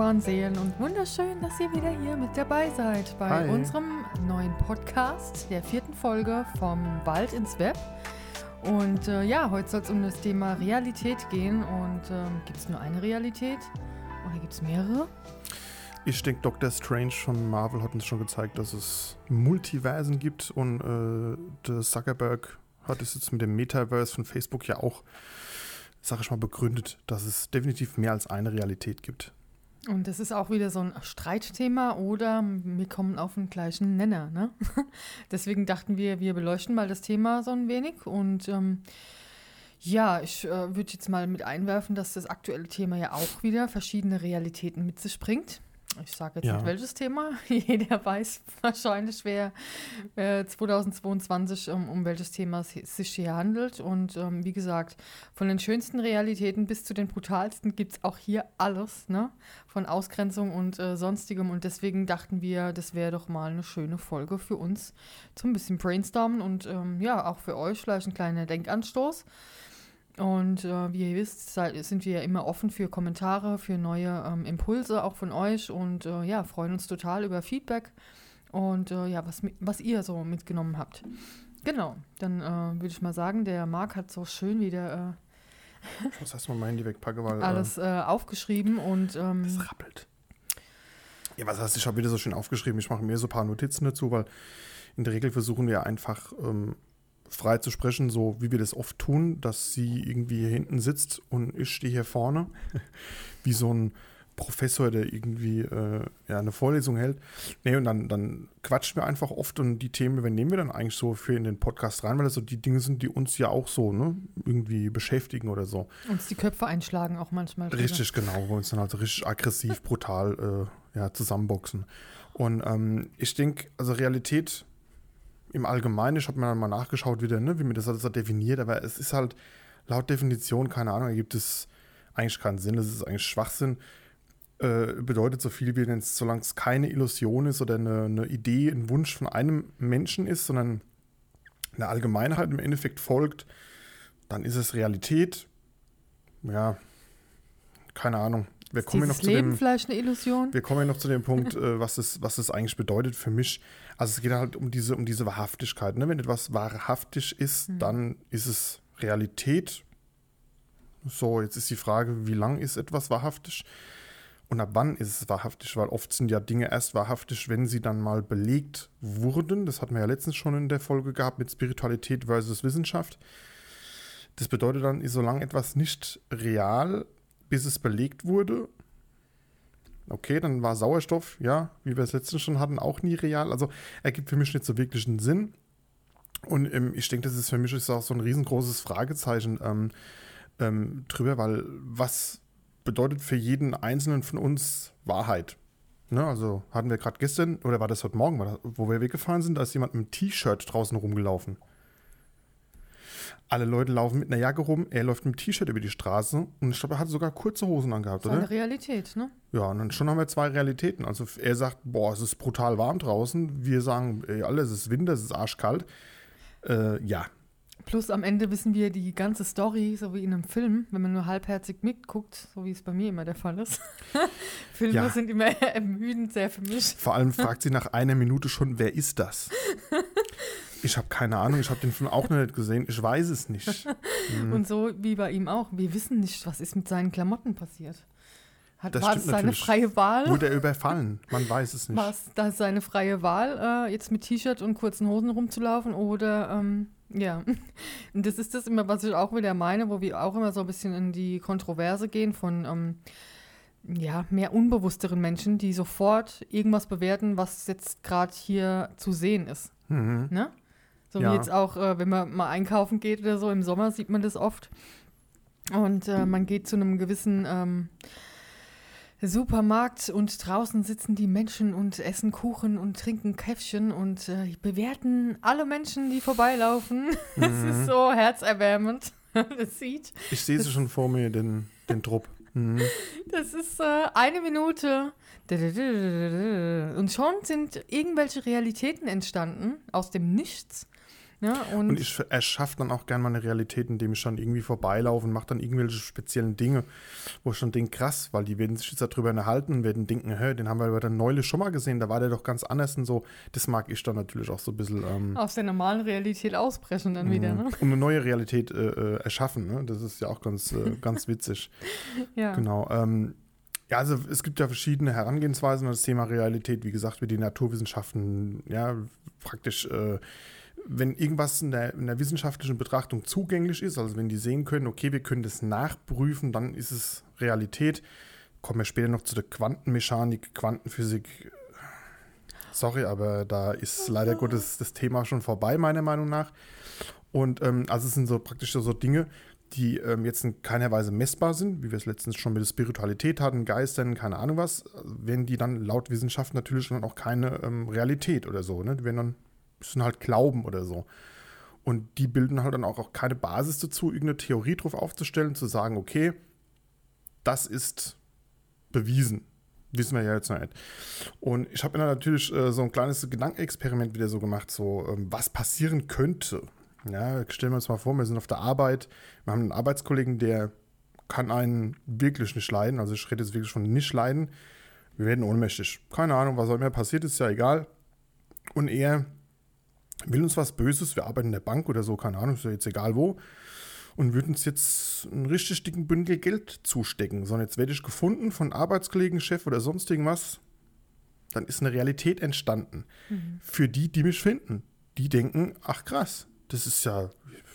wunderbaren Seelen und wunderschön, dass ihr wieder hier mit dabei seid bei Hi. unserem neuen Podcast, der vierten Folge vom Wald ins Web. Und äh, ja, heute soll es um das Thema Realität gehen. Und ähm, gibt es nur eine Realität oder gibt es mehrere? Ich denke, Doctor Strange von Marvel hat uns schon gezeigt, dass es Multiversen gibt und äh, der Zuckerberg hat es jetzt mit dem Metaverse von Facebook ja auch, sag ich mal, begründet, dass es definitiv mehr als eine Realität gibt. Und das ist auch wieder so ein Streitthema oder wir kommen auf den gleichen Nenner. Ne? Deswegen dachten wir, wir beleuchten mal das Thema so ein wenig. Und ähm, ja, ich äh, würde jetzt mal mit einwerfen, dass das aktuelle Thema ja auch wieder verschiedene Realitäten mit sich bringt. Ich sage jetzt Ja. nicht welches Thema. Jeder weiß wahrscheinlich, wer äh, 2022 um, um welches Thema es sich hier handelt. Und ähm, wie gesagt, von den schönsten Realitäten bis zu den brutalsten gibt es auch hier alles, ne? Von Ausgrenzung und äh, sonstigem. Und deswegen dachten wir, das wäre doch mal eine schöne Folge für uns zum bisschen brainstormen und ähm, ja, auch für euch vielleicht ein kleiner Denkanstoß. Und äh, wie ihr wisst, sind wir ja immer offen für Kommentare, für neue ähm, Impulse auch von euch und äh, ja, freuen uns total über Feedback und äh, ja, was, was ihr so mitgenommen habt. Genau, dann äh, würde ich mal sagen, der Marc hat so schön wieder Ich muss erstmal mein Handy wegpacken, weil äh, alles äh, aufgeschrieben und äh, ähm, es rappelt. Ja, was heißt, ich habe wieder so schön aufgeschrieben. Ich mache mir so ein paar Notizen dazu, weil in der Regel versuchen wir einfach ähm, frei zu sprechen, so wie wir das oft tun, dass sie irgendwie hier hinten sitzt und ich stehe hier vorne, wie so ein Professor, der irgendwie äh, ja, eine Vorlesung hält. Nee, und dann, dann quatschen wir einfach oft und die Themen übernehmen wir dann eigentlich so für in den Podcast rein, weil das so die Dinge sind, die uns ja auch so ne, irgendwie beschäftigen oder so. uns die Köpfe einschlagen auch manchmal. Richtig, genau, wo wir uns dann halt richtig aggressiv, brutal äh, ja, zusammenboxen. Und ähm, ich denke, also Realität im Allgemeinen, ich habe mir dann mal nachgeschaut wieder, ne, wie mir das alles definiert, aber es ist halt laut Definition, keine Ahnung, ergibt es eigentlich keinen Sinn, es ist eigentlich Schwachsinn. Äh, bedeutet so viel wie, wenn es, solange es keine Illusion ist oder eine, eine Idee, ein Wunsch von einem Menschen ist, sondern eine Allgemeinheit im Endeffekt folgt, dann ist es Realität. Ja, keine Ahnung. Wir kommen noch zu Leben dem, vielleicht eine Illusion? wir kommen ja noch zu dem Punkt, äh, was es, was es eigentlich bedeutet für mich. Also es geht halt um diese, um diese Wahrhaftigkeit. Ne? Wenn etwas wahrhaftig ist, dann ist es Realität. So, jetzt ist die Frage, wie lang ist etwas wahrhaftig? Und ab wann ist es wahrhaftig? Weil oft sind ja Dinge erst wahrhaftig, wenn sie dann mal belegt wurden. Das hatten wir ja letztens schon in der Folge gehabt mit Spiritualität versus Wissenschaft. Das bedeutet dann, solange etwas nicht real, bis es belegt wurde, okay, dann war Sauerstoff, ja, wie wir es letztens schon hatten, auch nie real. Also ergibt für mich nicht so wirklich einen Sinn. Und ähm, ich denke, das ist für mich ist auch so ein riesengroßes Fragezeichen ähm, ähm, drüber, weil was bedeutet für jeden Einzelnen von uns Wahrheit? Ne, also hatten wir gerade gestern, oder war das heute Morgen, wo wir weggefahren sind, da ist jemand mit einem T-Shirt draußen rumgelaufen. Alle Leute laufen mit einer Jacke rum, er läuft mit einem T-Shirt über die Straße und ich glaube, er hat sogar kurze Hosen angehabt, Das ist oder? eine Realität, ne? Ja, und dann schon haben wir zwei Realitäten. Also er sagt, boah, es ist brutal warm draußen. Wir sagen, ey, alle, es ist Winter, es ist arschkalt. Äh, ja, Plus am Ende wissen wir die ganze Story, so wie in einem Film, wenn man nur halbherzig mitguckt, so wie es bei mir immer der Fall ist. Filme Ja. sind immer ermüdend sehr für mich. vor allem fragt sie nach einer Minute schon, wer ist das? Ich habe keine Ahnung, ich habe den Film auch noch nicht gesehen, ich weiß es nicht. Mhm. Und so wie bei ihm auch. Wir wissen nicht, was ist mit seinen Klamotten passiert. Hat, Das war es seine natürlich. freie Wahl? Wurde er überfallen? Man weiß es nicht. War es das seine freie Wahl, äh, jetzt mit T-Shirt und kurzen Hosen rumzulaufen? Oder, ähm, ja. Und das ist das immer, was ich auch wieder meine, wo wir auch immer so ein bisschen in die Kontroverse gehen von, ähm, ja, mehr unbewussteren Menschen, die sofort irgendwas bewerten, was jetzt gerade hier zu sehen ist. Mhm. Ne? So Ja. wie jetzt auch, äh, wenn man mal einkaufen geht oder so, im Sommer sieht man das oft. Und äh, man geht zu einem gewissen, ähm, Supermarkt und draußen sitzen die Menschen und essen Kuchen und trinken Käffchen und äh, bewerten alle Menschen, die vorbeilaufen. Es Mhm. ist so herzerwärmend. Das sieht. Ich sehe sie schon vor mir, den, den Trupp. Mhm. Das ist äh, eine Minute. Und schon sind irgendwelche Realitäten entstanden aus dem Nichts. Ja, und, Und ich erschaffe dann auch gerne mal eine Realität, indem ich dann irgendwie vorbeilaufe und mache dann irgendwelche speziellen Dinge, wo ich dann denke, krass, weil die werden sich jetzt darüber unterhalten und werden denken, hä, den haben wir aber dann neulich schon mal gesehen, da war der doch ganz anders und so. Das mag ich dann natürlich auch so ein bisschen. Ähm, aus der normalen Realität ausbrechen dann wieder. Ne? Und eine neue Realität äh, äh, erschaffen. Ne? Das ist ja auch ganz, äh, ganz witzig. Ja. Genau. Ähm, ja, also es gibt ja verschiedene Herangehensweisen an das Thema Realität. Wie gesagt, wie die Naturwissenschaften, ja, praktisch, äh, wenn irgendwas in der, in der wissenschaftlichen Betrachtung zugänglich ist, also wenn die sehen können, okay, wir können das nachprüfen, dann ist es Realität. Kommen wir später noch zu der Quantenmechanik, Quantenphysik. Sorry, aber da ist leider Gottes das Thema schon vorbei, meiner Meinung nach. Und ähm, also es sind so praktisch so Dinge, die ähm, jetzt in keiner Weise messbar sind, wie wir es letztens schon mit der Spiritualität hatten, Geistern, keine Ahnung was, werden die dann laut Wissenschaft natürlich dann auch keine ähm, Realität oder so. Ne? Die werden dann müssen halt glauben oder so. Und die bilden halt dann auch, keine Basis dazu, irgendeine Theorie drauf aufzustellen, zu sagen, okay, das ist bewiesen. Wissen wir ja jetzt noch nicht. Und ich habe dann natürlich äh, so ein kleines Gedankenexperiment wieder so gemacht, so ähm, was passieren könnte. Ja, stellen wir uns mal vor, wir sind auf der Arbeit, wir haben einen Arbeitskollegen, der kann einen wirklich nicht leiden. Also ich rede jetzt wirklich von nicht leiden. Wir werden ohnmächtig. Keine Ahnung, was auch immer passiert, ist ja egal. Und er will uns was Böses, wir arbeiten in der Bank oder so, keine Ahnung, ist ja jetzt egal wo, und würden uns jetzt einen richtig dicken Bündel Geld zustecken. So, und jetzt werde ich gefunden von Arbeitskollegen, Chef oder sonst irgendwas. Dann ist eine Realität entstanden. Für die, die mich finden. Die denken, ach krass, das ist ja,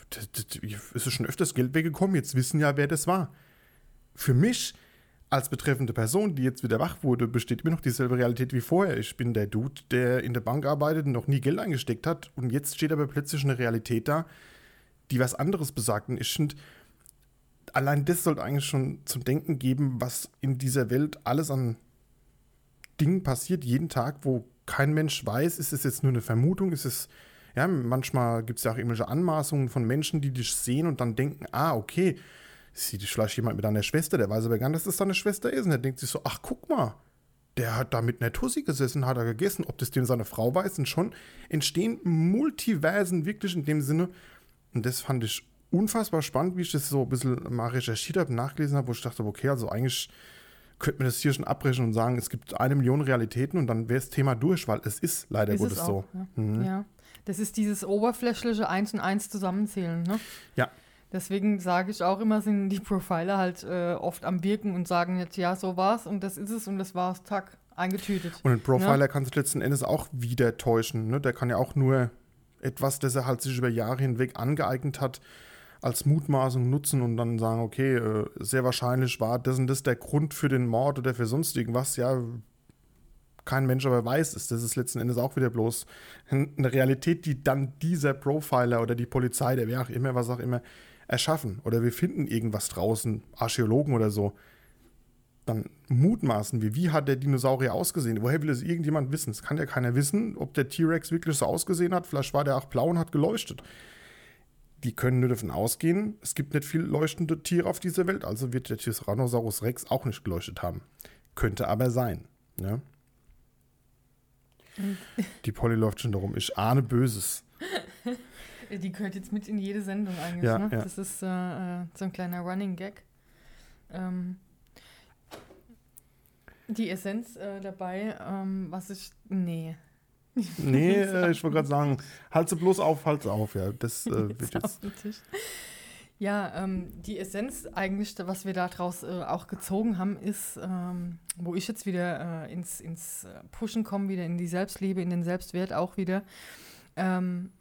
das, das, es ist schon öfters Geld weggekommen, jetzt wissen ja, wer das war. Für mich als betreffende Person, die jetzt wieder wach wurde, besteht immer noch dieselbe Realität wie vorher. Ich bin der Dude, der in der Bank arbeitet und noch nie Geld eingesteckt hat. Und jetzt steht aber plötzlich eine Realität da, die was anderes besagt. Und ich finde, allein das sollte eigentlich schon zum Denken geben, was in dieser Welt alles an Dingen passiert, jeden Tag, wo kein Mensch weiß, ist es jetzt nur eine Vermutung, ist es, ja, manchmal gibt es ja auch irgendwelche Anmaßungen von Menschen, die dich sehen und dann denken, ah, okay, sieht vielleicht jemand mit einer Schwester, der weiß aber gar nicht, dass das seine Schwester ist. Und der denkt sich so, ach, guck mal, der hat da mit einer Tussi gesessen, hat er gegessen, ob das dem seine Frau weiß. Und schon entstehen Multiversen wirklich in dem Sinne. Und das fand ich unfassbar spannend, wie ich das so ein bisschen mal recherchiert habe, nachgelesen habe, wo ich dachte, okay, also eigentlich könnte man das hier schon abbrechen und sagen, es gibt eine Million Realitäten und dann wäre das Thema durch, weil es ist leider Ist Gottes es so. auch, Ja. Mhm. ja. Das ist dieses oberflächliche Eins und Eins zusammenzählen. Ne? Ja. Deswegen sage ich auch immer, sind die Profiler halt äh, oft am Wirken und sagen jetzt, ja, so war's und das ist es und das war's, tack, eingetütet. Und ein Profiler kann sich letzten Endes auch wieder täuschen. Ne? Der kann ja auch nur etwas, das er halt sich über Jahre hinweg angeeignet hat, als Mutmaßung nutzen und dann sagen, okay, äh, sehr wahrscheinlich war das und das der Grund für den Mord oder für sonst irgendwas. Ja, kein Mensch aber weiß es. Das ist letzten Endes auch wieder bloß eine Realität, die dann dieser Profiler oder die Polizei, der wer auch immer, was auch immer, erschaffen. Oder wir finden irgendwas draußen, Archäologen oder so. Dann mutmaßen wir, wie hat der Dinosaurier ausgesehen? Woher will es irgendjemand wissen? Es kann ja keiner wissen, ob der T-Rex wirklich so ausgesehen hat. Vielleicht war der auch blau und hat geleuchtet. Die können nur davon ausgehen, es gibt nicht viele leuchtende Tiere auf dieser Welt, also wird der Tyrannosaurus Rex auch nicht geleuchtet haben. Könnte aber sein. Ne? Die Polly läuft schon darum. Ich ahne Böses. Die gehört jetzt mit in jede Sendung eigentlich. Ja, ne? ja. Das ist äh, äh, so ein kleiner Running Gag. Ähm, die Essenz äh, dabei, ähm, was ich. Nee. Nee, äh, ich wollte gerade sagen, halt sie bloß auf, halt sie auf. Ja, das äh, wird Jetzt. Ja, ähm, die Essenz eigentlich, was wir daraus äh, auch gezogen haben, ist, ähm, wo ich jetzt wieder äh, ins, ins äh, Pushen komme, wieder in die Selbstliebe, in den Selbstwert auch wieder. Ähm,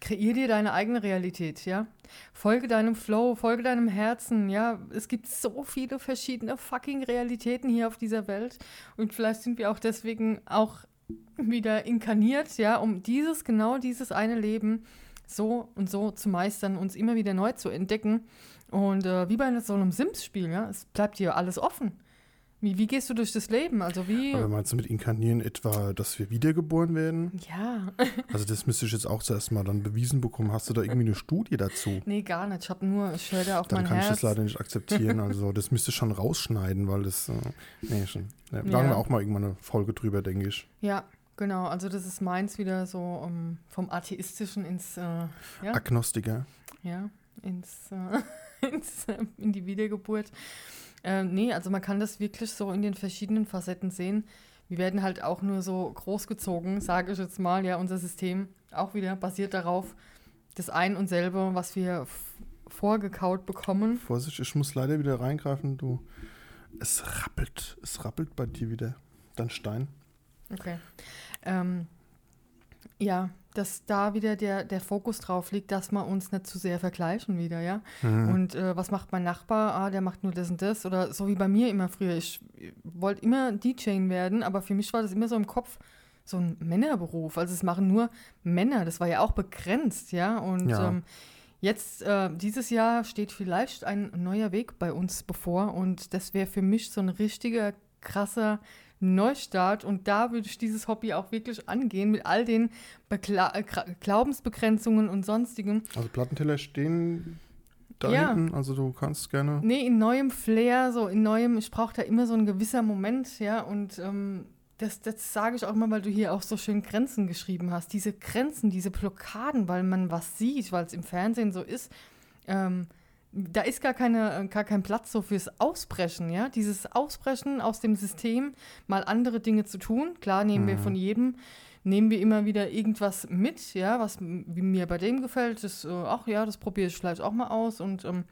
kreier dir deine eigene Realität, ja. Folge deinem Flow, folge deinem Herzen, ja. Es gibt so viele verschiedene fucking Realitäten hier auf dieser Welt. Und vielleicht sind wir auch deswegen auch wieder inkarniert, ja, um dieses, genau dieses eine Leben so und so zu meistern, uns immer wieder neu zu entdecken. Und äh, wie bei so einem Sims-Spiel, ja, es bleibt dir alles offen. Wie, wie gehst du durch das Leben? Also wie. Aber meinst du mit inkarnieren etwa, dass wir wiedergeboren werden? Ja. Also das müsste ich jetzt auch zuerst mal dann bewiesen bekommen. Hast du da irgendwie eine Studie dazu? Nee, gar nicht. Ich habe nur, ich höre da auf Dann mein kann ich Herz. das leider nicht akzeptieren. Also das müsste ich schon rausschneiden, weil das, äh, nee, schon. Da Ja. haben wir auch mal irgendwann eine Folge drüber, denke ich. Ja, genau. Also das ist meins wieder so um, vom Atheistischen ins, äh, ja, Agnostiker. ja, ins, äh, ins, äh, in die Wiedergeburt. Äh, nee, also man kann das wirklich so in den verschiedenen Facetten sehen. Wir werden halt auch nur so großgezogen, sage ich jetzt mal. Ja, unser System auch wieder basiert darauf, das ein und selbe, was wir vorgekaut bekommen. Vorsicht, ich muss leider wieder reingreifen. Du, es rappelt. Es rappelt bei dir wieder. Dann Stein. Okay. Ähm, ja, dass da wieder der, der Fokus drauf liegt, dass wir uns nicht zu sehr vergleichen wieder, ja. Mhm. Und äh, was macht mein Nachbar? Ah, der macht nur das und das. Oder so wie bei mir immer früher. Ich wollte immer DJ werden, aber für mich war das immer so im Kopf so ein Männerberuf. Also es machen nur Männer. Das war ja auch begrenzt, ja. Und Ja. Ähm, jetzt, äh, dieses Jahr steht vielleicht ein neuer Weg bei uns bevor. Und das wäre für mich so ein richtiger, krasser Neustart. Und da würde ich dieses Hobby auch wirklich angehen mit all den Bekla äh, Glaubensbegrenzungen und sonstigen. Also Plattenteller stehen da Ja. hinten. Also du kannst gerne. Nee, in neuem Flair, so in neuem, ich brauche da immer so ein gewisser Moment, ja, und ähm, das, das sage ich auch immer, weil du hier auch so schön Grenzen geschrieben hast. Diese Grenzen, diese Blockaden, weil man was sieht, weil es im Fernsehen so ist, ähm, da ist gar, keine, äh, gar kein Platz so fürs Ausbrechen, ja. Dieses Ausbrechen aus dem System, mal andere Dinge zu tun. Klar nehmen wir Mhm. von jedem, nehmen wir immer wieder irgendwas mit, ja, was mir bei dem gefällt. Das, äh, ach ja, das probiere ich vielleicht auch mal aus und ähm,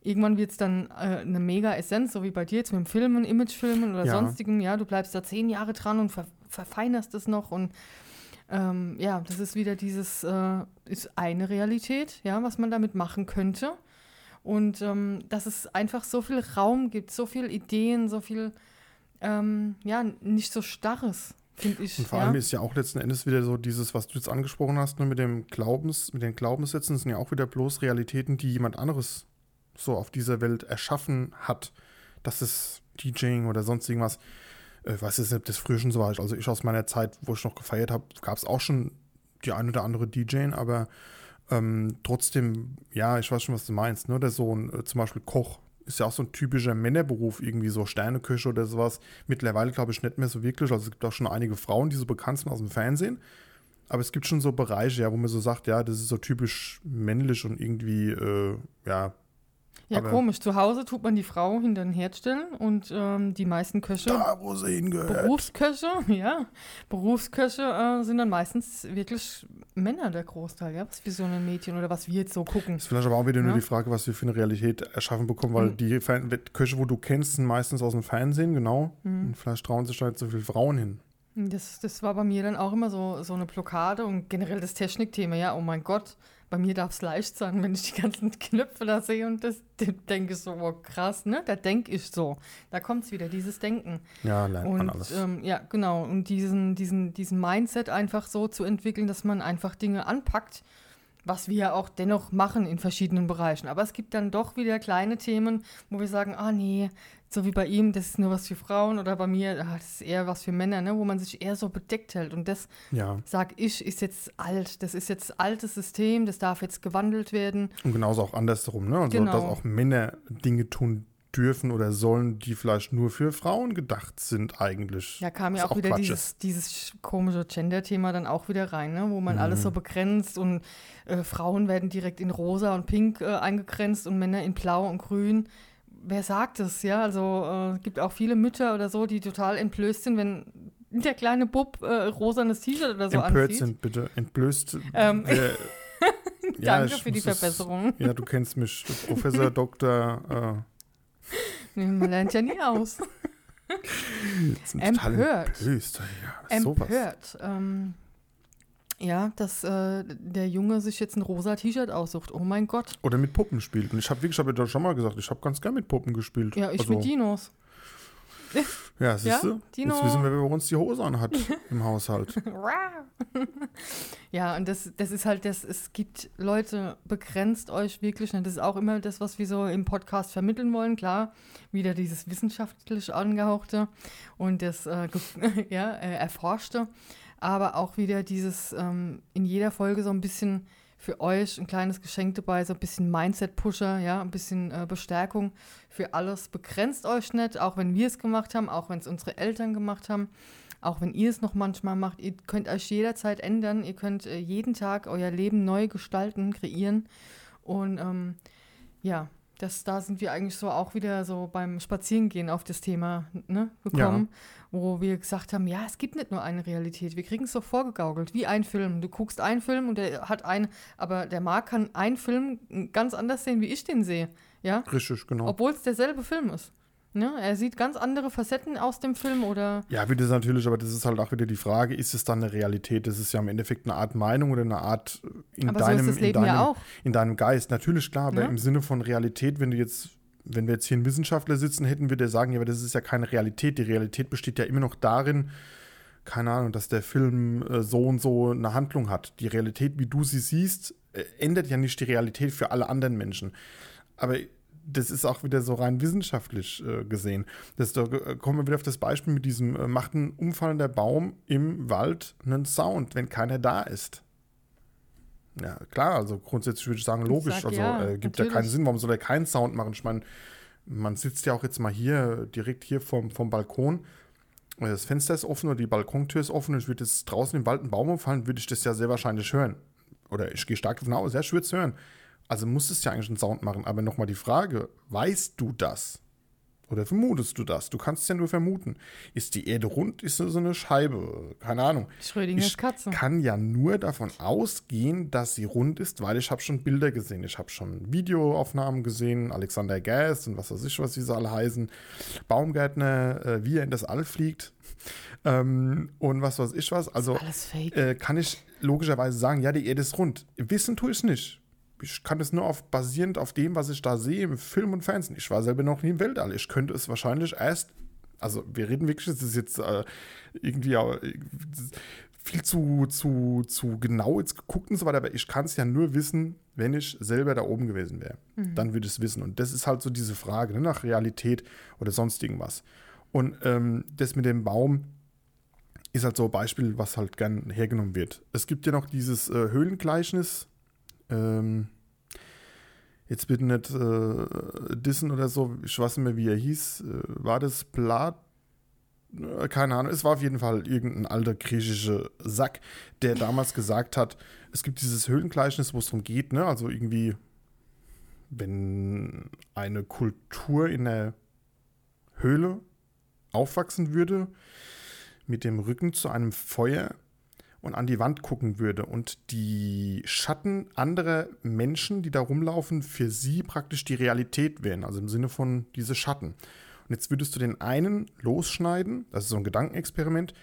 Irgendwann wird es dann äh, eine mega Essenz, so wie bei dir jetzt mit dem Filmen, Imagefilmen oder Ja. sonstigen. Ja, du bleibst da zehn Jahre dran und ver verfeinerst es noch. Und ähm, ja, das ist wieder dieses, äh, ist eine Realität, ja, was man damit machen könnte. Und ähm, dass es einfach so viel Raum gibt, so viel Ideen, so viel, ähm, ja, nicht so starres, finde ich. Und vor ja. allem ist ja auch letzten Endes wieder so dieses, was du jetzt angesprochen hast, ne, mit dem Glaubens, mit den Glaubenssätzen, sind ja auch wieder bloß Realitäten, die jemand anderes so auf dieser Welt erschaffen hat. Das ist DJing oder sonst irgendwas. Äh, weiß jetzt nicht, ob das früher schon so war. Also ich aus meiner Zeit, wo ich noch gefeiert habe, gab es auch schon die ein oder andere DJing, aber ähm, trotzdem, ja, ich weiß schon, was du meinst. Ne? Der Sohn, äh, zum Beispiel Koch, ist ja auch so ein typischer Männerberuf, irgendwie so Sterneköche oder sowas. Mittlerweile glaube ich nicht mehr so wirklich. Also es gibt auch schon einige Frauen, die so bekannt sind aus dem Fernsehen. Aber es gibt schon so Bereiche, ja, wo man so sagt, ja, das ist so typisch männlich und irgendwie, äh, ja, ja, aber- komisch. Zu Hause tut man die Frau hinter den Herd stellen und ähm, die meisten Köche da, wo sie hingehört. Berufsköche, ja. Berufsköche äh, sind dann meistens wirklich Männer der Großteil, ja. Was wie so ein Mädchen oder was wir jetzt so gucken. ist vielleicht aber auch wieder nur Ja. die Frage, was wir für eine Realität erschaffen bekommen, weil Mhm. die Fer Köche, wo du kennst, sind meistens aus dem Fernsehen, genau. Mhm. Und vielleicht trauen sich da nicht so viele Frauen hin. Das, das war bei mir dann auch immer so, so eine Blockade und generell das Technikthema, ja, oh mein Gott, bei mir darf es leicht sein, wenn ich die ganzen Knöpfe da sehe und das denke ich so, oh krass, ne? Da denke ich so. Da kommt es wieder, dieses Denken. Ja, lernt man Und alles. ähm, ja, genau. Und diesen, diesen, diesen Mindset einfach so zu entwickeln, dass man einfach Dinge anpackt, was wir ja auch dennoch machen in verschiedenen Bereichen. Aber es gibt dann doch wieder kleine Themen, wo wir sagen, ah nee, so wie bei ihm, das ist nur was für Frauen oder bei mir, ah, das ist eher was für Männer, ne? wo man sich eher so bedeckt hält. Und das, ja, sag ich, ist jetzt alt. Das ist jetzt altes System, das darf jetzt gewandelt werden. und genauso auch andersrum, ne? Also, Genau. dass auch Männer Dinge tun dürfen oder sollen, die vielleicht nur für Frauen gedacht sind, eigentlich. Ja, kam ja Was auch, wieder dieses, dieses komische Gender-Thema dann auch wieder rein, ne? wo man alles Mhm. so begrenzt und äh, Frauen werden direkt in rosa und pink äh, eingegrenzt und Männer in blau und grün. Wer sagt es, ja? Also äh, es gibt auch viele Mütter oder so, die total entblößt sind, wenn der kleine Bub äh, rosanes T-Shirt oder so Empört anzieht. sind, bitte. Entblößt. Ähm, äh, ja, Danke für die Verbesserung. Ja, du kennst mich, Professor, Doktor. Nee, man lernt ja nie aus. Äh, Empört. Empört. Ja, sowas. Empört. Ähm, ja, dass äh, der Junge sich jetzt ein rosa T-Shirt aussucht. Oh mein Gott. Oder mit Puppen spielt. Und ich habe wirklich, ich habe ja schon mal gesagt, ich habe ganz gern mit Puppen gespielt. Ja, ich also, mit Dinos. Ja, siehst du? Dino. Jetzt wissen wir, wer bei uns die Hose anhat im Haushalt. ja, und das, das ist halt das, es gibt Leute, begrenzt euch wirklich. Und das ist auch immer das, was wir so im Podcast vermitteln wollen. Klar, wieder dieses wissenschaftlich angehauchte und das äh, ja, äh, erforschte, aber auch wieder dieses ähm, in jeder Folge so ein bisschen für euch ein kleines Geschenk dabei, so ein bisschen Mindset-Pusher, ja, ein bisschen äh, Bestärkung für alles. Begrenzt euch nicht, auch wenn wir es gemacht haben, auch wenn es unsere Eltern gemacht haben, auch wenn ihr es noch manchmal macht. Ihr könnt euch jederzeit ändern, ihr könnt äh, jeden Tag euer Leben neu gestalten, kreieren. Und ähm, ja, das, da sind wir eigentlich so auch wieder so beim Spazierengehen auf das Thema ne, gekommen, wo wir gesagt haben, ja, es gibt nicht nur eine Realität, wir kriegen es so vorgegaukelt, wie ein Film. Du guckst einen Film und der hat ein, aber der Marc kann einen Film ganz anders sehen, wie ich den sehe, ja, Richtig, genau. obwohl es derselbe Film ist. Ne? Er sieht ganz andere Facetten aus dem Film oder Ja, wieder natürlich, aber das ist halt auch wieder die Frage, ist es dann eine Realität? Das ist ja im Endeffekt eine Art Meinung oder eine Art in Aber so deinem, das in deinem, ja in deinem Geist. Natürlich, klar, aber Ja. im Sinne von Realität, wenn du jetzt, wenn wir jetzt hier einen Wissenschaftler sitzen hätten, würde er sagen, ja, aber das ist ja keine Realität. Die Realität besteht ja immer noch darin, keine Ahnung, dass der Film äh, so und so eine Handlung hat. Die Realität, wie du sie siehst, äh, ändert ja nicht die Realität für alle anderen Menschen. Aber das ist auch wieder so rein wissenschaftlich äh, gesehen. Das, da äh, kommen wir wieder auf das Beispiel mit diesem, äh, macht ein umfallender Baum im Wald einen Sound, wenn keiner da ist. Ja, klar, also grundsätzlich würde ich sagen, logisch. sag also ja, äh, gibt ja keinen natürlich. Sinn, warum soll er keinen Sound machen? Ich meine, man sitzt ja auch jetzt mal hier, direkt hier vom, vom Balkon. Äh, Das Fenster ist offen oder die Balkontür ist offen und ich würde jetzt draußen im Wald einen Baum umfallen, würde ich das ja sehr wahrscheinlich hören. Oder ich gehe stark davon aus, ja, ich würde es hören. Also muss es ja eigentlich einen Sound machen. Aber nochmal die Frage, weißt du das? Oder vermutest du das? Du kannst es ja nur vermuten. Ist die Erde rund? Ist so eine Scheibe? Keine Ahnung. Schrödingers Ich Katze. kann ja nur davon ausgehen, dass sie rund ist, weil ich habe schon Bilder gesehen. Ich habe schon Videoaufnahmen gesehen, Alexander Gas und was weiß ich, was diese alle heißen. Baumgärtner, äh, wie er in das All fliegt. Ähm, und was weiß ich was. Also Alles fake. äh, kann ich logischerweise sagen, ja, die Erde ist rund. Wissen tue ich es nicht. Ich kann es nur auf, basierend auf dem, was ich da sehe im Film und Fernsehen. Ich war selber noch nie im Weltall. Ich könnte es wahrscheinlich erst, also wir reden wirklich, das ist jetzt äh, irgendwie äh, viel zu, zu, zu genau jetzt geguckt und so weiter, aber ich kann es ja nur wissen, wenn ich selber da oben gewesen wäre. Dann würde ich es wissen. Und das ist halt so diese Frage ne, nach Realität oder sonst irgendwas. Und ähm, das mit dem Baum, ist halt so ein Beispiel, was halt gern hergenommen wird. Es gibt ja noch dieses äh, Höhlengleichnis. Ähm, jetzt bitte nicht äh, dissen oder so, ich weiß nicht mehr, wie er hieß. Äh, war das Plat? Äh, Keine Ahnung, es war auf jeden Fall irgendein alter griechischer Sack, der damals gesagt hat, es gibt dieses Höhlengleichnis, wo es darum geht, ne? also irgendwie, wenn eine Kultur in der Höhle aufwachsen würde, mit dem Rücken zu einem Feuer und an die Wand gucken würde und die Schatten anderer Menschen, die da rumlaufen, für sie praktisch die Realität wären, also im Sinne von diese Schatten. Und jetzt würdest du den einen losschneiden, das ist so ein Gedankenexperiment,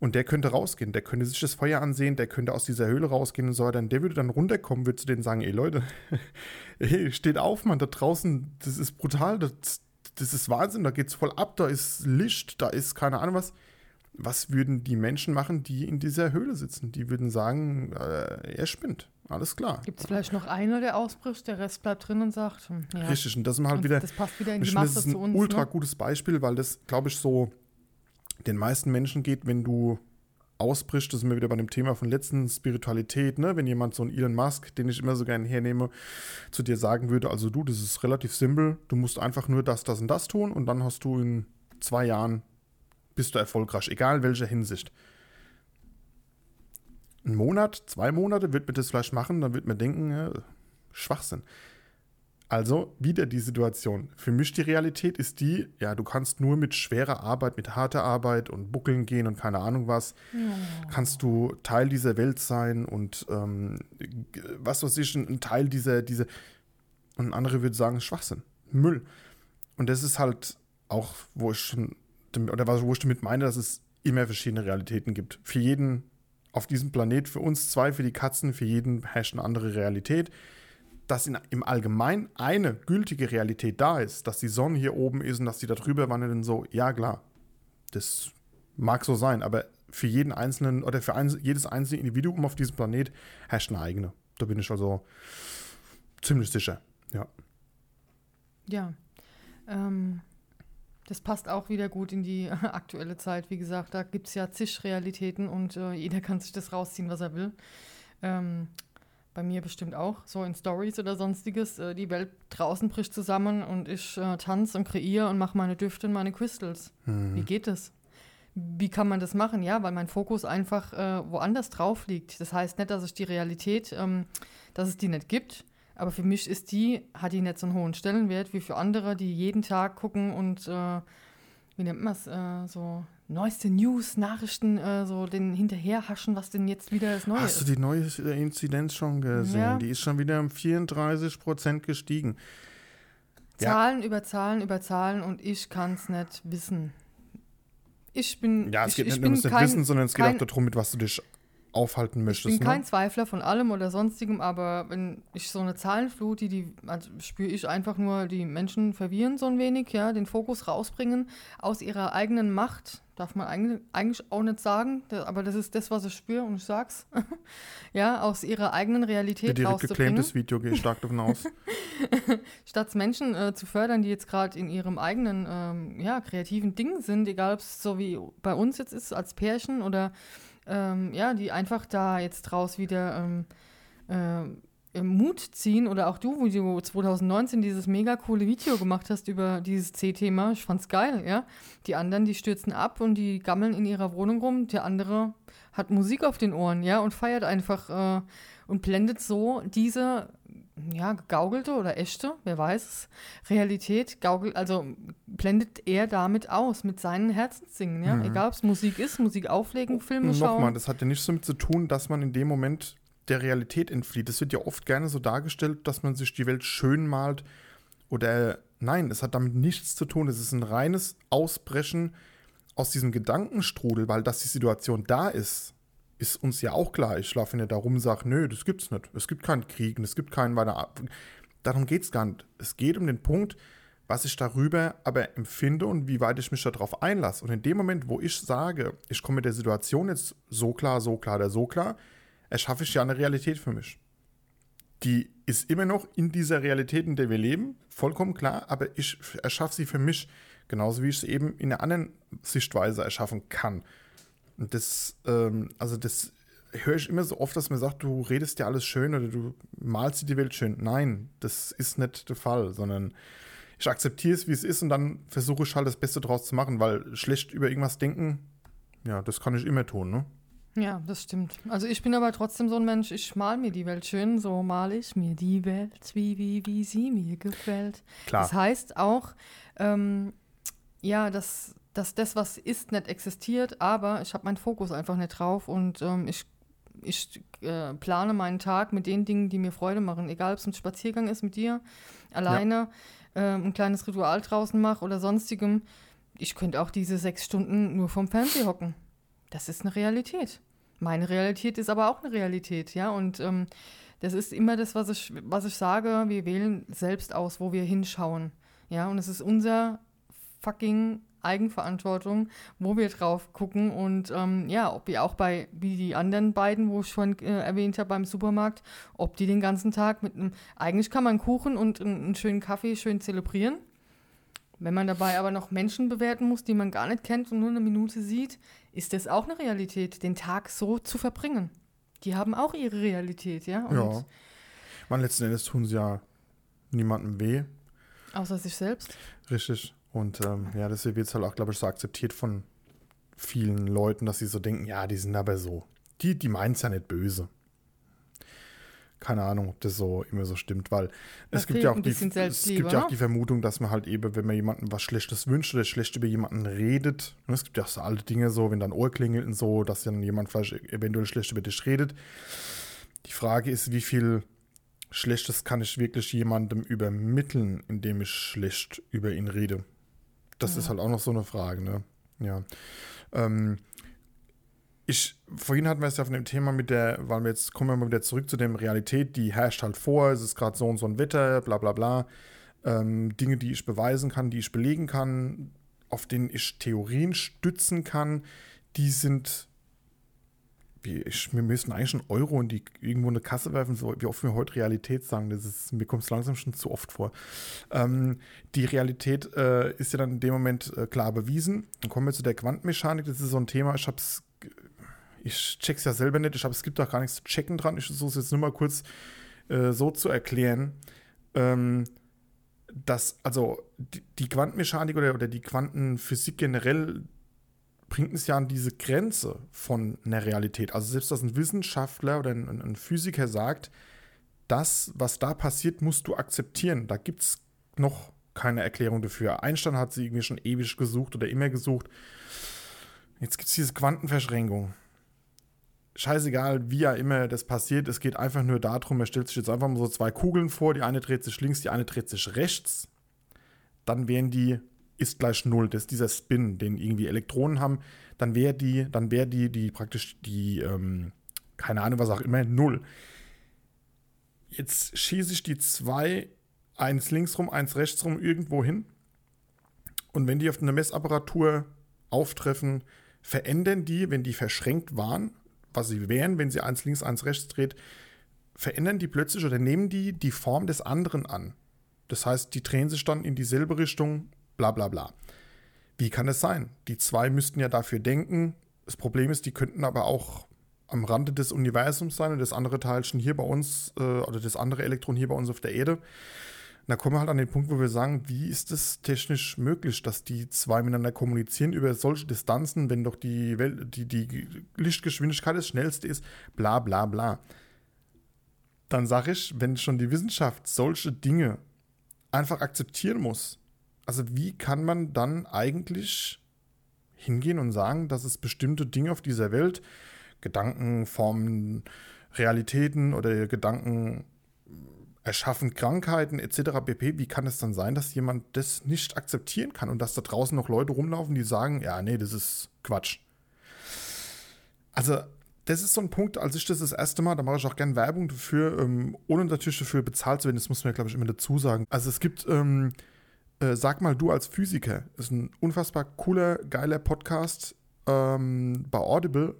und der könnte rausgehen, der könnte sich das Feuer ansehen, der könnte aus dieser Höhle rausgehen und so weiter. Und der würde dann runterkommen, würde zu denen sagen, ey Leute, ey, steht auf, Mann, da draußen, das ist brutal, das, das ist Wahnsinn, da geht's voll ab, da ist Licht, da ist keine Ahnung was was würden die Menschen machen, die in dieser Höhle sitzen? Die würden sagen, äh, er spinnt. Alles klar. Gibt es vielleicht noch einer, der ausbricht, der Rest bleibt drin und sagt, hm, ja, Richtig. Und das ist halt wieder, das passt wieder in die Masse das ist ein uns. ultra ne? gutes Beispiel, weil das, glaube ich, so den meisten Menschen geht, wenn du ausbrichst, das sind wir wieder bei dem Thema von letzten Spiritualität, ne? wenn jemand so einen Elon Musk, den ich immer so gerne hernehme, zu dir sagen würde, also du, das ist relativ simpel, du musst einfach nur das, das und das tun und dann hast du in zwei Jahren bist du erfolgreich, egal in welcher Hinsicht. Ein Monat, zwei Monate wird mir das vielleicht machen, dann wird mir denken, ja, Schwachsinn. Also wieder die Situation. Für mich die Realität ist die, ja, du kannst nur mit schwerer Arbeit, mit harter Arbeit und Buckeln gehen und keine Ahnung was, kannst du Teil dieser Welt sein und ähm, was weiß ich, ein Teil dieser, dieser und andere würde sagen, Schwachsinn, Müll. Und das ist halt auch, wo ich schon, oder was, wo ich damit meine, dass es immer verschiedene Realitäten gibt. Für jeden auf diesem Planet, für uns zwei, für die Katzen, für jeden herrscht eine andere Realität. dass in, im Allgemeinen eine gültige Realität da ist, dass die Sonne hier oben ist und dass die da drüber wandert und so, ja klar, das mag so sein, aber für jeden einzelnen oder für ein, jedes einzelne Individuum auf diesem Planet herrscht eine eigene. Da bin ich also ziemlich sicher, ja. Ja, ähm, das passt auch wieder gut in die aktuelle Zeit. Wie gesagt, da gibt es ja zig Realitäten und äh, jeder kann sich das rausziehen, was er will. Ähm, bei mir bestimmt auch, so in Stories oder sonstiges. Äh, die Welt draußen bricht zusammen und ich äh, tanze und kreiere und mache meine Düfte und meine Crystals. Mhm. Wie geht das? Wie kann man das machen? Ja, weil mein Fokus einfach äh, woanders drauf liegt. Das heißt nicht, dass ich die Realität, ähm, dass es die nicht gibt, aber für mich ist die, hat die nicht so einen hohen Stellenwert wie für andere, die jeden Tag gucken und, äh, wie nennt man es, äh, so neueste News, Nachrichten, äh, so den hinterherhaschen, was denn jetzt wieder das Neue Hast ist. Hast du die neue äh, Inzidenz schon gesehen? Ja. Die ist schon wieder um 34 Prozent gestiegen. Zahlen ja. über Zahlen über Zahlen und ich kann es nicht wissen. Ich bin. Ja, es ich, geht ich nicht nur ums wissen, sondern es geht auch darum, mit was du dich aufhalten möchtest. Ich bin ne? kein Zweifler von allem oder sonstigem, aber wenn ich so eine Zahlenflut, die, die also spüre ich einfach nur, die Menschen verwirren so ein wenig, ja, den Fokus rausbringen aus ihrer eigenen Macht, darf man eigentlich auch nicht sagen, aber das ist das, was ich spüre und ich sag's, ja, aus ihrer eigenen Realität ja, direkt geclaimtes Video, gehe ich stark davon aus. Statt Menschen äh, zu fördern, die jetzt gerade in ihrem eigenen, ähm, ja, kreativen Ding sind, egal ob es so wie bei uns jetzt ist als Pärchen oder ähm, ja, die einfach da jetzt draus wieder ähm, äh, Mut ziehen. Oder auch du, wo du 2019 dieses mega coole Video gemacht hast über dieses C-Thema, ich fand's geil, ja. Die anderen, die stürzen ab und die gammeln in ihrer Wohnung rum, der andere hat Musik auf den Ohren, ja, und feiert einfach äh, und blendet so diese ja, gegaukelte oder echte, wer weiß es, Realität, gaukelt, also blendet er damit aus, mit seinen Herzenssingen, ja. Mhm. Egal ob es Musik ist, Musik auflegen, Filme Nochmal, schauen. Nochmal, das hat ja nichts damit zu tun, dass man in dem Moment der Realität entflieht. Es wird ja oft gerne so dargestellt, dass man sich die Welt schön malt oder nein, es hat damit nichts zu tun. Es ist ein reines Ausbrechen aus diesem Gedankenstrudel, weil dass die Situation da ist, ist uns ja auch klar. Ich schlafe nicht da rum und sage, nö, das gibt's nicht. Es gibt keinen Krieg und es gibt keinen weiter. Darum geht es gar nicht. Es geht um den Punkt, was ich darüber aber empfinde und wie weit ich mich darauf einlasse. Und in dem Moment, wo ich sage, ich komme mit der Situation jetzt so klar, so klar oder so klar, erschaffe ich ja eine Realität für mich. Die ist immer noch in dieser Realität, in der wir leben, vollkommen klar, aber ich erschaffe sie für mich, genauso wie ich sie eben in einer anderen Sichtweise erschaffen kann. Und das, ähm, also das höre ich immer so oft, dass man sagt, du redest ja alles schön oder du malst dir die Welt schön. Nein, das ist nicht der Fall, sondern ich akzeptiere es, wie es ist und dann versuche ich halt das Beste draus zu machen, weil schlecht über irgendwas denken, ja, das kann ich immer tun, ne? Ja, das stimmt. Also ich bin aber trotzdem so ein Mensch, ich mal mir die Welt schön, so male ich mir die Welt, wie, wie, wie sie mir gefällt. Klar. Das heißt auch, ähm, ja, dass dass das, was ist, nicht existiert, aber ich habe meinen Fokus einfach nicht drauf und ähm, ich, ich äh, plane meinen Tag mit den Dingen, die mir Freude machen. Egal, ob es ein Spaziergang ist mit dir, alleine, ja. äh, ein kleines Ritual draußen mache oder sonstigem. Ich könnte auch diese sechs Stunden nur vom Fernseher hocken. Das ist eine Realität. Meine Realität ist aber auch eine Realität, ja. Und ähm, das ist immer das, was ich, was ich sage. Wir wählen selbst aus, wo wir hinschauen. Ja, und es ist unser fucking Eigenverantwortung, wo wir drauf gucken und ähm, ja, ob wir auch bei, wie die anderen beiden, wo ich schon äh, erwähnt habe, beim Supermarkt, ob die den ganzen Tag mit einem, eigentlich kann man Kuchen und einen, einen schönen Kaffee schön zelebrieren. Wenn man dabei aber noch Menschen bewerten muss, die man gar nicht kennt und nur eine Minute sieht, ist das auch eine Realität, den Tag so zu verbringen. Die haben auch ihre Realität, ja. Und ja. Man letzten Endes tun sie ja niemandem weh. Außer sich selbst. Richtig. Und ähm, ja, deswegen wird es halt auch, glaube ich, so akzeptiert von vielen Leuten, dass sie so denken, ja, die sind aber so. Die, die meinen es ja nicht böse. Keine Ahnung, ob das so immer so stimmt, weil das es gibt ja auch die, es gibt ja auch die Vermutung, dass man halt eben, wenn man jemandem was Schlechtes wünscht oder schlecht über jemanden redet, und es gibt ja auch so alte Dinge so, wenn dann Ohr klingelt und so, dass dann jemand vielleicht eventuell schlecht über dich redet. Die Frage ist, wie viel Schlechtes kann ich wirklich jemandem übermitteln, indem ich schlecht über ihn rede? Das ja. ist halt auch noch so eine Frage, ne? Ja. Ähm, ich, vorhin hatten wir es ja von dem Thema mit der, weil wir jetzt kommen wir mal wieder zurück zu dem Realität, die herrscht halt vor, es ist gerade so und so ein Wetter, bla bla bla. Ähm, Dinge, die ich beweisen kann, die ich belegen kann, auf denen ich Theorien stützen kann, die sind ich, wir müssen eigentlich einen Euro in die irgendwo eine Kasse werfen, so wie oft wir heute Realität sagen. Das ist, mir kommt es langsam schon zu oft vor. Ähm, die Realität äh, ist ja dann in dem Moment äh, klar bewiesen. Dann kommen wir zu der Quantenmechanik. Das ist so ein Thema, ich hab's, ich check's ja selber nicht, ich habe es gibt auch gar nichts zu checken dran. Ich versuche es jetzt nur mal kurz äh, so zu erklären. Ähm, dass, also die, die Quantenmechanik oder, oder die Quantenphysik generell bringt es ja an diese Grenze von einer Realität. Also selbst, dass ein Wissenschaftler oder ein, ein Physiker sagt, das, was da passiert, musst du akzeptieren. Da gibt es noch keine Erklärung dafür. Einstein hat sie irgendwie schon ewig gesucht oder immer gesucht. Jetzt gibt es diese Quantenverschränkung. Scheißegal, wie ja immer das passiert, es geht einfach nur darum, er stellt sich jetzt einfach mal so zwei Kugeln vor, die eine dreht sich links, die eine dreht sich rechts. Dann wären die ist gleich null. Das ist dieser Spin, den irgendwie Elektronen haben. Dann wäre die, dann wäre die, die praktisch die, ähm, keine Ahnung, was auch immer, null. Jetzt schieße ich die zwei, eins links rum, eins rechts rum, irgendwo hin. Und wenn die auf einer Messapparatur auftreffen, verändern die, wenn die verschränkt waren, was sie wären, wenn sie eins links, eins rechts dreht, verändern die plötzlich oder nehmen die die Form des anderen an. Das heißt, die drehen sich dann in dieselbe Richtung bla bla bla. Wie kann es sein? Die zwei müssten ja dafür denken. Das Problem ist, die könnten aber auch am Rande des Universums sein und das andere Teilchen hier bei uns äh, oder das andere Elektron hier bei uns auf der Erde. Und da kommen wir halt an den Punkt, wo wir sagen, wie ist es technisch möglich, dass die zwei miteinander kommunizieren über solche Distanzen, wenn doch die, Welt, die, die Lichtgeschwindigkeit das schnellste ist, bla bla bla. Dann sage ich, wenn schon die Wissenschaft solche Dinge einfach akzeptieren muss, also wie kann man dann eigentlich hingehen und sagen, dass es bestimmte Dinge auf dieser Welt, Gedanken formen Realitäten oder Gedanken erschaffen Krankheiten etc. pp. Wie kann es dann sein, dass jemand das nicht akzeptieren kann und dass da draußen noch Leute rumlaufen, die sagen, ja, nee, das ist Quatsch. Also das ist so ein Punkt, als ich das das erste Mal, da mache ich auch gerne Werbung dafür, ähm, ohne natürlich dafür bezahlt zu werden, das muss man ja, glaube ich, immer dazu sagen. Also es gibt ähm, äh, sag mal du als Physiker, ist ein unfassbar cooler, geiler Podcast ähm, bei Audible,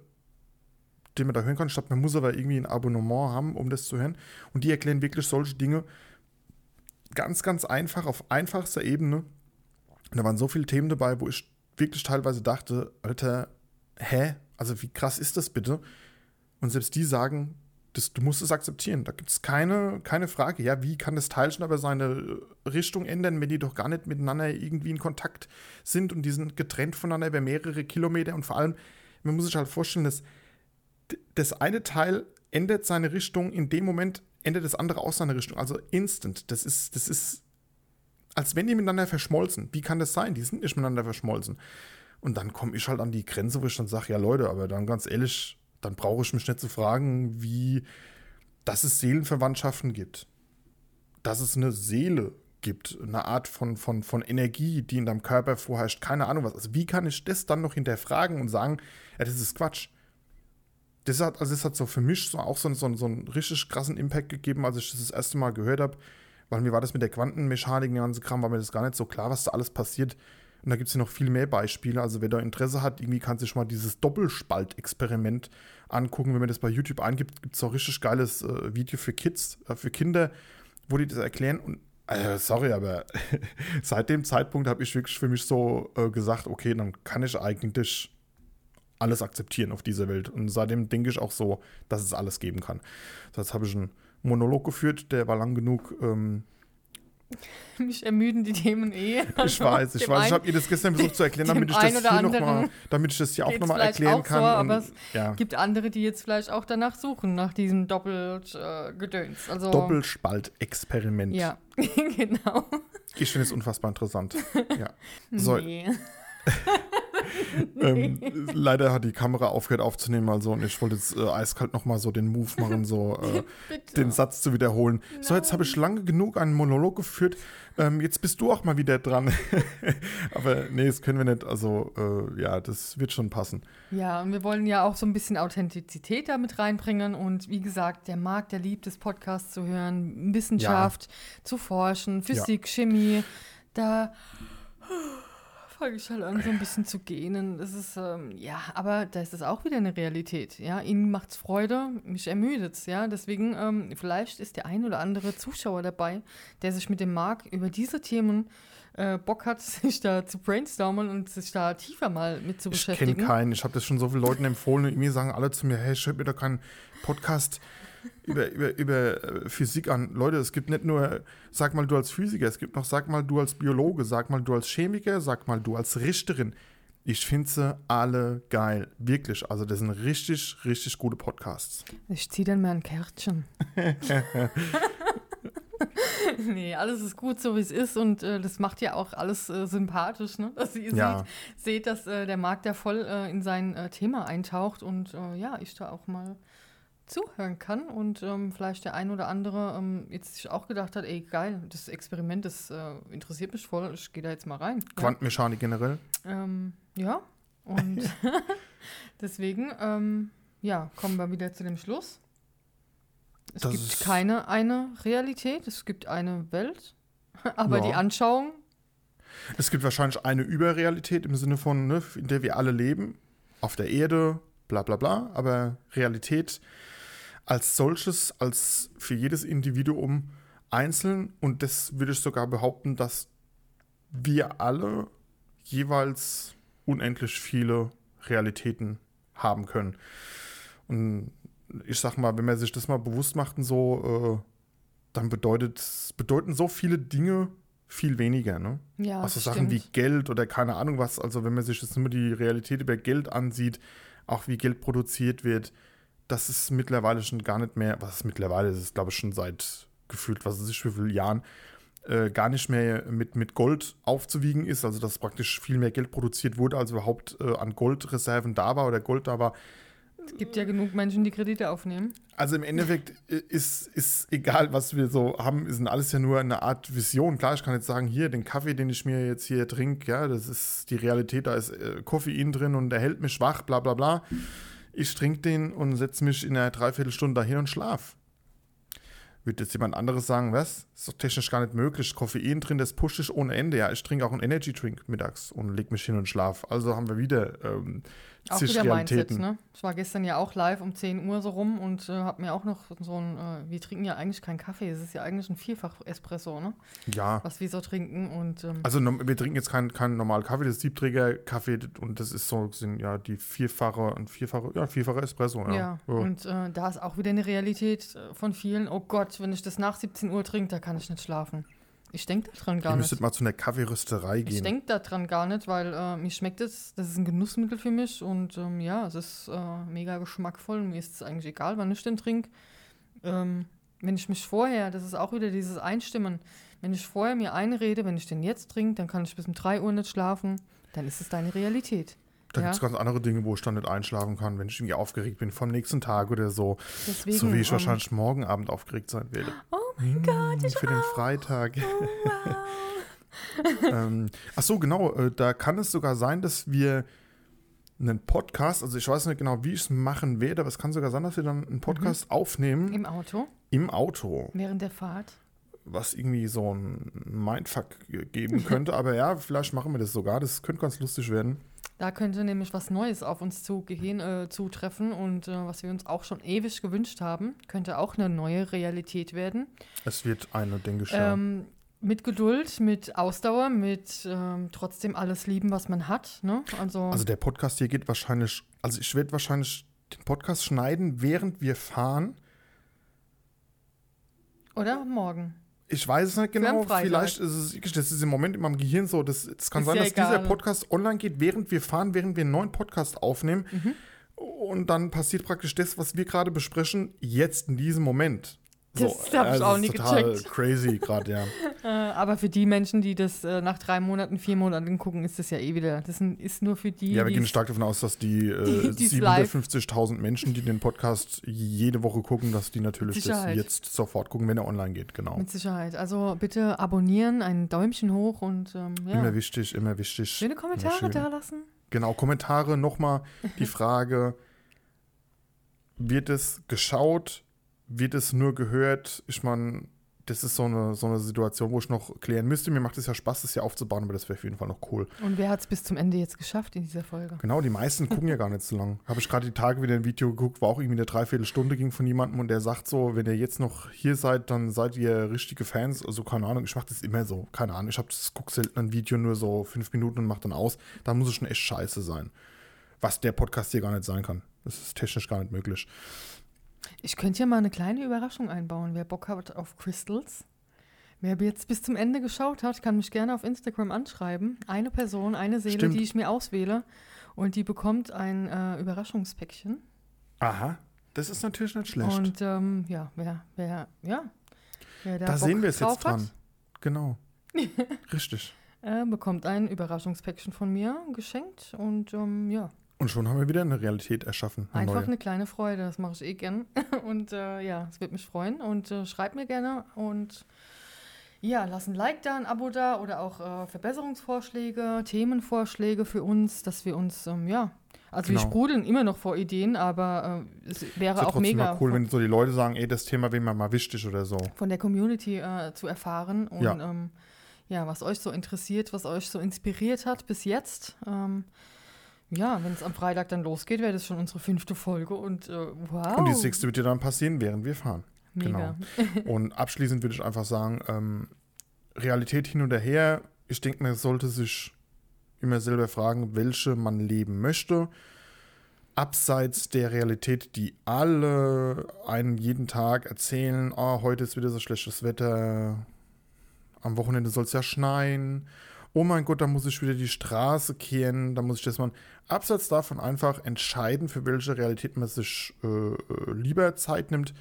den man da hören kann. Glaube, man muss aber irgendwie ein Abonnement haben, um das zu hören. Und die erklären wirklich solche Dinge ganz, ganz einfach, auf einfachster Ebene. Und da waren so viele Themen dabei, wo ich wirklich teilweise dachte, Alter, hä? Also wie krass ist das bitte? Und selbst die sagen, das, du musst es akzeptieren. Da gibt es keine, keine Frage. Ja, wie kann das Teilchen aber seine Richtung ändern, wenn die doch gar nicht miteinander irgendwie in Kontakt sind und die sind getrennt voneinander über mehrere Kilometer und vor allem, man muss sich halt vorstellen, dass das eine Teil ändert seine Richtung, in dem Moment ändert das andere auch seine Richtung. Also instant. Das ist, das ist, als wenn die miteinander verschmolzen. Wie kann das sein? Die sind nicht miteinander verschmolzen. Und dann komme ich halt an die Grenze, wo ich dann sage, ja Leute, aber dann ganz ehrlich, dann brauche ich mich nicht zu fragen, wie, dass es Seelenverwandtschaften gibt, dass es eine Seele gibt, eine Art von, von, von Energie, die in deinem Körper vorherrscht, keine Ahnung was. Also wie kann ich das dann noch hinterfragen und sagen, ja, das ist Quatsch. Das hat, also das hat so für mich so auch so, so, so einen richtig krassen Impact gegeben, als ich das das erste Mal gehört habe, weil mir war das mit der Quantenmechanik, der ganze Kram, war mir das gar nicht so klar, was da alles passiert. Und da gibt es ja noch viel mehr Beispiele. Also wer da Interesse hat, irgendwie kann sich mal dieses Doppelspalt-Experiment angucken. Wenn man das bei YouTube eingibt, gibt es auch richtig geiles äh, Video für Kids, äh, für Kinder, wo die das erklären. Und äh, sorry, aber seit dem Zeitpunkt habe ich wirklich für mich so äh, gesagt, okay, dann kann ich eigentlich alles akzeptieren auf dieser Welt. Und seitdem denke ich auch so, dass es alles geben kann. Das habe ich einen Monolog geführt, der war lang genug. Ähm, Mich ermüden die Themen eh. Also ich weiß, ich weiß. Ich habe ihr das gestern versucht zu erklären, damit ich das hier noch mal, damit ich das hier auch nochmal erklären kann. So, aber es ja. gibt andere, die jetzt vielleicht auch danach suchen, nach diesem Doppelgedöns. Äh, also, Doppelspaltexperiment. Ja, genau. Ich finde es unfassbar interessant. Ja. So. Nee. ähm, leider hat die Kamera aufgehört aufzunehmen, also und ich wollte jetzt äh, eiskalt nochmal so den Move machen, so äh, den Satz zu wiederholen. Nein. So, jetzt habe ich lange genug einen Monolog geführt. Ähm, jetzt bist du auch mal wieder dran. Aber nee, das können wir nicht. Also äh, ja, das wird schon passen. Ja, und wir wollen ja auch so ein bisschen Authentizität damit reinbringen. Und wie gesagt, der Markt, der liebt es, Podcasts zu hören, Wissenschaft ja. zu forschen, Physik, ja. Chemie. Da fange ich halt an, so ein bisschen zu gähnen. Das ist, ähm, ja, aber da ist es auch wieder eine Realität. Ja, ihnen macht's Freude, mich ermüdet's, ja. Deswegen, ähm, vielleicht ist der ein oder andere Zuschauer dabei, der sich mit dem Marc über diese Themen äh, Bock hat, sich da zu brainstormen und sich da tiefer mal mit zu beschäftigen. Ich kenne keinen. Ich habe das schon so vielen Leuten empfohlen und mir sagen alle zu mir, hey, schreib mir doch keinen Podcast über, über, über äh, Physik an. Leute, es gibt nicht nur, sag mal du als Physiker, es gibt noch, sag mal du als Biologe, sag mal du als Chemiker, sag mal du als Richterin. Ich finde sie alle geil. Wirklich. Also, das sind richtig, richtig gute Podcasts. Ich ziehe dann mal ein Kärtchen. nee, alles ist gut, so wie es ist. Und äh, das macht ja auch alles äh, sympathisch, ne? dass ihr ja. seht, seht, dass äh, der Markt da voll äh, in sein äh, Thema eintaucht. Und ja, ich da auch mal zuhören kann und ähm, vielleicht der ein oder andere ähm, jetzt sich auch gedacht hat, ey geil, das Experiment, das äh, interessiert mich voll, ich gehe da jetzt mal rein. Quantenmechanik ja. generell? Ähm, ja, und deswegen, ähm, ja, kommen wir wieder zu dem Schluss. Es das gibt keine eine Realität, es gibt eine Welt, aber ja. die Anschauung. Es gibt wahrscheinlich eine Überrealität im Sinne von, ne, in der wir alle leben, auf der Erde, bla bla bla, aber Realität als solches, als für jedes Individuum einzeln. Und das würde ich sogar behaupten, dass wir alle jeweils unendlich viele Realitäten haben können. Und ich sag mal, wenn man sich das mal bewusst macht und so, äh, dann bedeutet, bedeuten so viele Dinge viel weniger, ne? Ja, also Sachen wie Geld oder keine Ahnung was, also wenn man sich jetzt nur die Realität über Geld ansieht, auch wie Geld produziert wird, das ist mittlerweile schon gar nicht mehr, was ist mittlerweile, das ist glaube ich schon seit gefühlt, was weiß ich, wie viele Jahren, äh, gar nicht mehr mit, mit Gold aufzuwiegen ist, also dass praktisch viel mehr Geld produziert wurde, als überhaupt äh, an Goldreserven da war oder Gold da war. Es gibt ja genug Menschen, die Kredite aufnehmen. Also im Endeffekt ist, ist egal, was wir so haben, ist alles ja nur eine Art Vision. Klar, ich kann jetzt sagen, hier, den Kaffee, den ich mir jetzt hier trinke, ja, das ist die Realität, da ist äh, Koffein drin und der hält mich wach, bla bla bla. Ich trinke den und setze mich in einer Dreiviertelstunde dahin und schlaf. Wird jetzt jemand anderes sagen, was? Ist doch technisch gar nicht möglich. Koffein drin, das pusht ich ohne Ende. Ja, ich trinke auch einen Energy Drink mittags und leg mich hin und schlaf. Also haben wir wieder ähm, auch wieder Mindset, ne? Ich war gestern ja auch live um 10 Uhr so rum und äh, habe mir auch noch so ein, äh, wir trinken ja eigentlich keinen Kaffee, es ist ja eigentlich ein Vierfach-Espresso, ne? Ja. Was wir so trinken und ähm, Also wir trinken jetzt keinen kein normalen Kaffee, das ist Siebträger-Kaffee und das ist so, sind ja die vierfache, ein vierfache, ja, vierfache Espresso, ja. Ja, ja. und äh, da ist auch wieder eine Realität äh, von vielen, oh Gott, wenn ich das nach 17 Uhr trinke, da kann ich nicht schlafen. Ich denke daran gar Ihr nicht. müsstet mal zu einer Kaffeerösterei gehen. Ich denke daran gar nicht, weil äh, mir schmeckt es, das ist ein Genussmittel für mich und ähm, ja, es ist äh, mega geschmackvoll. Mir ist es eigentlich egal, wann ich den trinke. Ähm, wenn ich mich vorher, das ist auch wieder dieses Einstimmen, wenn ich vorher mir einrede, wenn ich den jetzt trinke, dann kann ich bis um 3 Uhr nicht schlafen, dann ist es deine Realität. Da ja. gibt es ganz andere Dinge, wo ich dann nicht einschlafen kann, wenn ich irgendwie aufgeregt bin vom nächsten Tag oder so. Deswegen, so wie ich um, wahrscheinlich morgen Abend aufgeregt sein werde. Oh mein Gott, ich Für auch. den Freitag. Oh, wow. ähm, ach so, genau. Äh, da kann es sogar sein, dass wir einen Podcast, also ich weiß nicht genau, wie ich es machen werde, aber es kann sogar sein, dass wir dann einen Podcast mhm. aufnehmen. Im Auto? Im Auto. Während der Fahrt? Was irgendwie so ein Mindfuck geben könnte. aber ja, vielleicht machen wir das sogar. Das könnte ganz lustig werden. Da könnte nämlich was Neues auf uns zugehen, äh, zutreffen und äh, was wir uns auch schon ewig gewünscht haben, könnte auch eine neue Realität werden. Es wird eine, denke ich. Ähm, mit Geduld, mit Ausdauer, mit ähm, trotzdem alles lieben, was man hat. Ne? Also, also der Podcast hier geht wahrscheinlich, also ich werde wahrscheinlich den Podcast schneiden, während wir fahren. Oder morgen. Ich weiß es nicht genau. Vielleicht ist es, das ist im Moment in meinem Gehirn so. Das, das kann ist sein, ja dass egal. dieser Podcast online geht, während wir fahren, während wir einen neuen Podcast aufnehmen. Mhm. Und dann passiert praktisch das, was wir gerade besprechen, jetzt in diesem Moment. Das so, hab ich auch ist nie total gecheckt. crazy gerade, ja. Äh, aber für die Menschen, die das äh, nach drei Monaten, vier Monaten gucken, ist das ja eh wieder. Das ist nur für die. Ja, wir gehen stark davon aus, dass die äh, Die- die's live- 750.000 Menschen, die den Podcast jede Woche gucken, dass die natürlich das jetzt sofort gucken, wenn er online geht, genau. Mit Sicherheit. Also bitte abonnieren, ein Däumchen hoch und ähm, ja. Immer wichtig, immer wichtig. Schöne Kommentare schön. da lassen. Genau, Kommentare nochmal die Frage, wird es geschaut, wird es nur gehört? Ich meine, das ist so eine, so eine Situation, wo ich noch klären müsste. Mir macht es ja Spaß, das hier aufzubauen, aber das wäre auf jeden Fall noch cool. Und wer hat es bis zum Ende jetzt geschafft in dieser Folge? Genau, die meisten gucken ja gar nicht so lang. Habe ich gerade die Tage wieder ein Video geguckt, wo auch irgendwie eine Dreiviertelstunde ging von jemandem und der sagt so, wenn ihr jetzt noch hier seid, dann seid ihr richtige Fans. Also keine Ahnung, ich mache das immer so. Keine Ahnung, ich habe das guck selten ein Video nur so fünf Minuten und mach dann aus. Da muss es schon echt scheiße sein. Was der Podcast hier gar nicht sein kann. Das ist technisch gar nicht möglich. Ich könnte ja mal eine kleine Überraschung einbauen. Wer Bock hat auf Crystals, wer jetzt bis zum Ende geschaut hat, kann mich gerne auf Instagram anschreiben. Eine Person, eine Seele, Stimmt. die ich mir auswähle. Und die bekommt ein äh, Überraschungspäckchen. Aha, das ist natürlich nicht schlecht. Und ähm, ja, wer, wer, ja, wer da, da Bock sehen wir es jetzt dran. Genau. Richtig. äh, bekommt ein Überraschungspäckchen von mir geschenkt. Und ähm, ja, Und schon haben wir wieder eine Realität erschaffen. Eine Einfach neue. eine kleine Freude, das mache ich eh gern. Und äh, ja, es wird mich freuen. Und äh, schreibt mir gerne und ja, lasst ein Like da, ein Abo da oder auch äh, Verbesserungsvorschläge, Themenvorschläge für uns, dass wir uns, ähm, ja, also wir Genau. sprudeln immer noch vor Ideen, aber äh, es Ist wäre ja auch mega mal cool, von, wenn so die Leute sagen, ey, das Thema wäre mir mal wichtig oder so. von der Community äh, zu erfahren und Ja. ähm, ja, was euch so interessiert, was euch so inspiriert hat bis jetzt. Ähm, ja, wenn es am Freitag dann losgeht, wäre das schon unsere fünfte Folge und äh, wow. Und die sechste wird ja dann passieren, während wir fahren. Mega. Und abschließend würde ich einfach sagen, ähm, Realität hin und her. Ich denke, man sollte sich immer selber fragen, welche man leben möchte. Abseits der Realität, die alle einen jeden Tag erzählen, oh, heute ist wieder so schlechtes Wetter, am Wochenende soll es ja schneien, oh mein Gott, da muss ich wieder die Straße kehren, da muss ich das mal. Abseits davon einfach entscheiden, für welche Realität man sich äh, äh, lieber Zeit nimmt.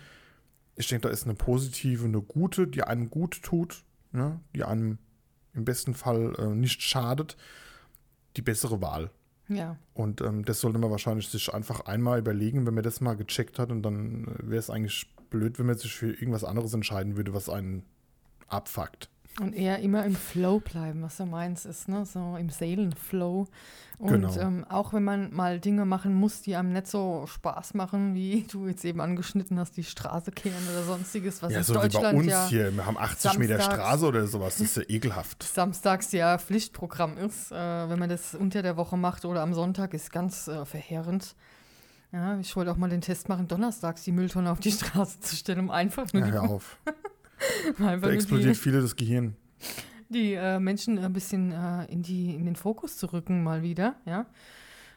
Ich denke, da ist eine positive, eine gute, die einem gut tut, ne? die einem im besten Fall äh, nicht schadet, die bessere Wahl. Ja, Und ähm, das sollte man wahrscheinlich sich einfach einmal überlegen, wenn man das mal gecheckt hat. Und dann äh, wäre es eigentlich blöd, wenn man sich für irgendwas anderes entscheiden würde, was einen abfuckt. Und eher immer im Flow bleiben, was so meins ist, ne? So im Seelenflow. Und Genau. ähm, auch wenn man mal Dinge machen muss, die einem nicht so Spaß machen, wie du jetzt eben angeschnitten hast, die Straße kehren oder sonstiges, was ja, in so wie bei Deutschland uns ja hier. Wir haben 80 Meter samstags- Straße oder sowas. Das ist ja ekelhaft. samstags ja Pflichtprogramm ist. Äh, wenn man das unter der Woche macht oder am Sonntag, ist ganz äh, verheerend. Ja, ich wollte auch mal den Test machen, donnerstags die Mülltonne auf die Straße zu stellen, um einfach nur Ja, hör auf. Da explodiert die, viele das Gehirn. die äh, Menschen ein bisschen äh, in, die, in den Fokus zu rücken, mal wieder, ja.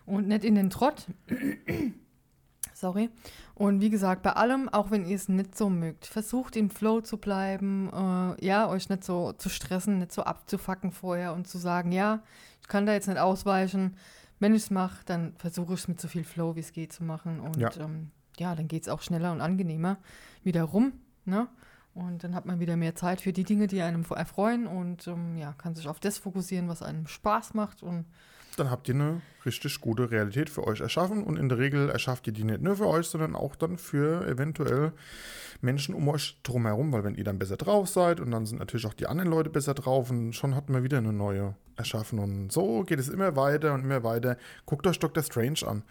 Und nicht in den Trott. Sorry. Und wie gesagt, bei allem, auch wenn ihr es nicht so mögt, versucht im Flow zu bleiben, äh, ja, euch nicht so zu stressen, nicht so abzufacken vorher und zu sagen, ja, ich kann da jetzt nicht ausweichen. Wenn ich es mache, dann versuche ich es mit so viel Flow, wie es geht, zu machen. Und Ja. ja, ähm, ja dann geht es auch schneller und angenehmer wieder rum, ne? Und dann hat man wieder mehr Zeit für die Dinge, die einem erfreuen und ähm, ja, kann sich auf das fokussieren, was einem Spaß macht. Und Dann habt ihr eine richtig gute Realität für euch erschaffen. Und in der Regel erschafft ihr die nicht nur für euch, sondern auch dann für eventuell Menschen um euch drumherum. Weil wenn ihr dann besser drauf seid und dann sind natürlich auch die anderen Leute besser drauf und schon hat man wieder eine neue erschaffen. Und so geht es immer weiter und immer weiter. Guckt euch Dr. Strange an.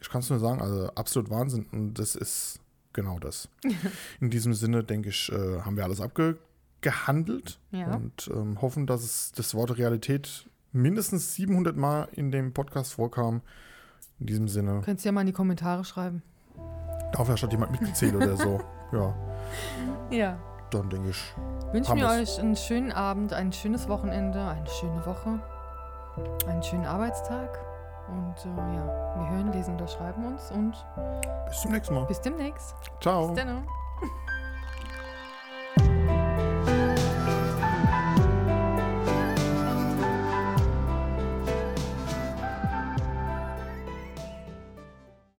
Ich kann es nur sagen, also absolut Wahnsinn. Und das ist genau das. In diesem Sinne, denke ich, äh, haben wir alles abgehandelt ja, und ähm, hoffen, dass es das Wort Realität mindestens 700 Mal in dem Podcast vorkam. In diesem Sinne, könnt ihr ja mal in die Kommentare schreiben. dafür hat jemand mitgezählt oder so. Ja, Ja. dann denke ich, wir wir's. euch einen schönen Abend, ein schönes Wochenende, eine schöne Woche, einen schönen Arbeitstag. Und äh, ja, wir hören, lesen oder schreiben uns und bis zum nächsten Mal. bis demnächst. Ciao. Bis dann.